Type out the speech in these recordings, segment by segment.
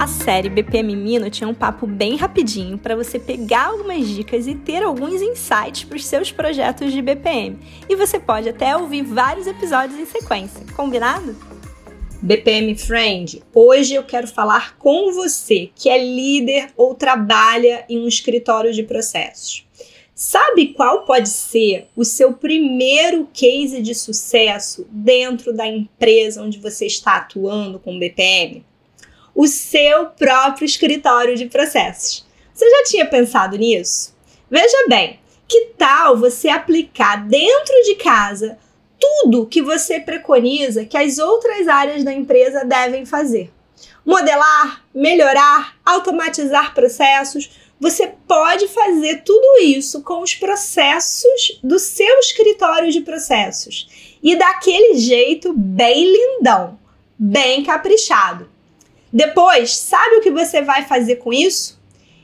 A série BPM Mino tinha um papo bem rapidinho para você pegar algumas dicas e ter alguns insights para os seus projetos de BPM. E você pode até ouvir vários episódios em sequência, combinado? BPM Friend, hoje eu quero falar com você que é líder ou trabalha em um escritório de processos. Sabe qual pode ser o seu primeiro case de sucesso dentro da empresa onde você está atuando com BPM? O seu próprio escritório de processos. Você já tinha pensado nisso? Veja bem, que tal você aplicar dentro de casa tudo que você preconiza que as outras áreas da empresa devem fazer? Modelar, melhorar, automatizar processos. Você pode fazer tudo isso com os processos do seu escritório de processos e daquele jeito bem lindão, bem caprichado. Depois, sabe o que você vai fazer com isso?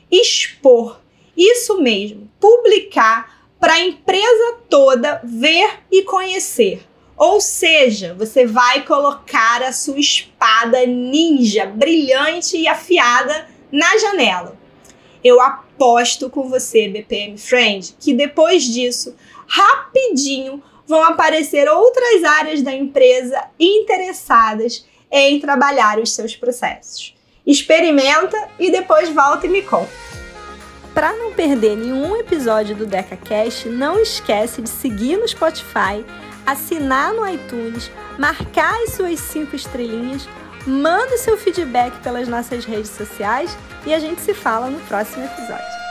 Expor. Isso mesmo, publicar para a empresa toda ver e conhecer. Ou seja, você vai colocar a sua espada ninja brilhante e afiada na janela. Eu aposto com você, BPM Friend, que depois disso, rapidinho vão aparecer outras áreas da empresa interessadas em trabalhar os seus processos. Experimenta e depois volta e me conta. Para não perder nenhum episódio do DecaCast, não esquece de seguir no Spotify, assinar no iTunes, marcar as suas cinco estrelinhas, manda seu feedback pelas nossas redes sociais e a gente se fala no próximo episódio.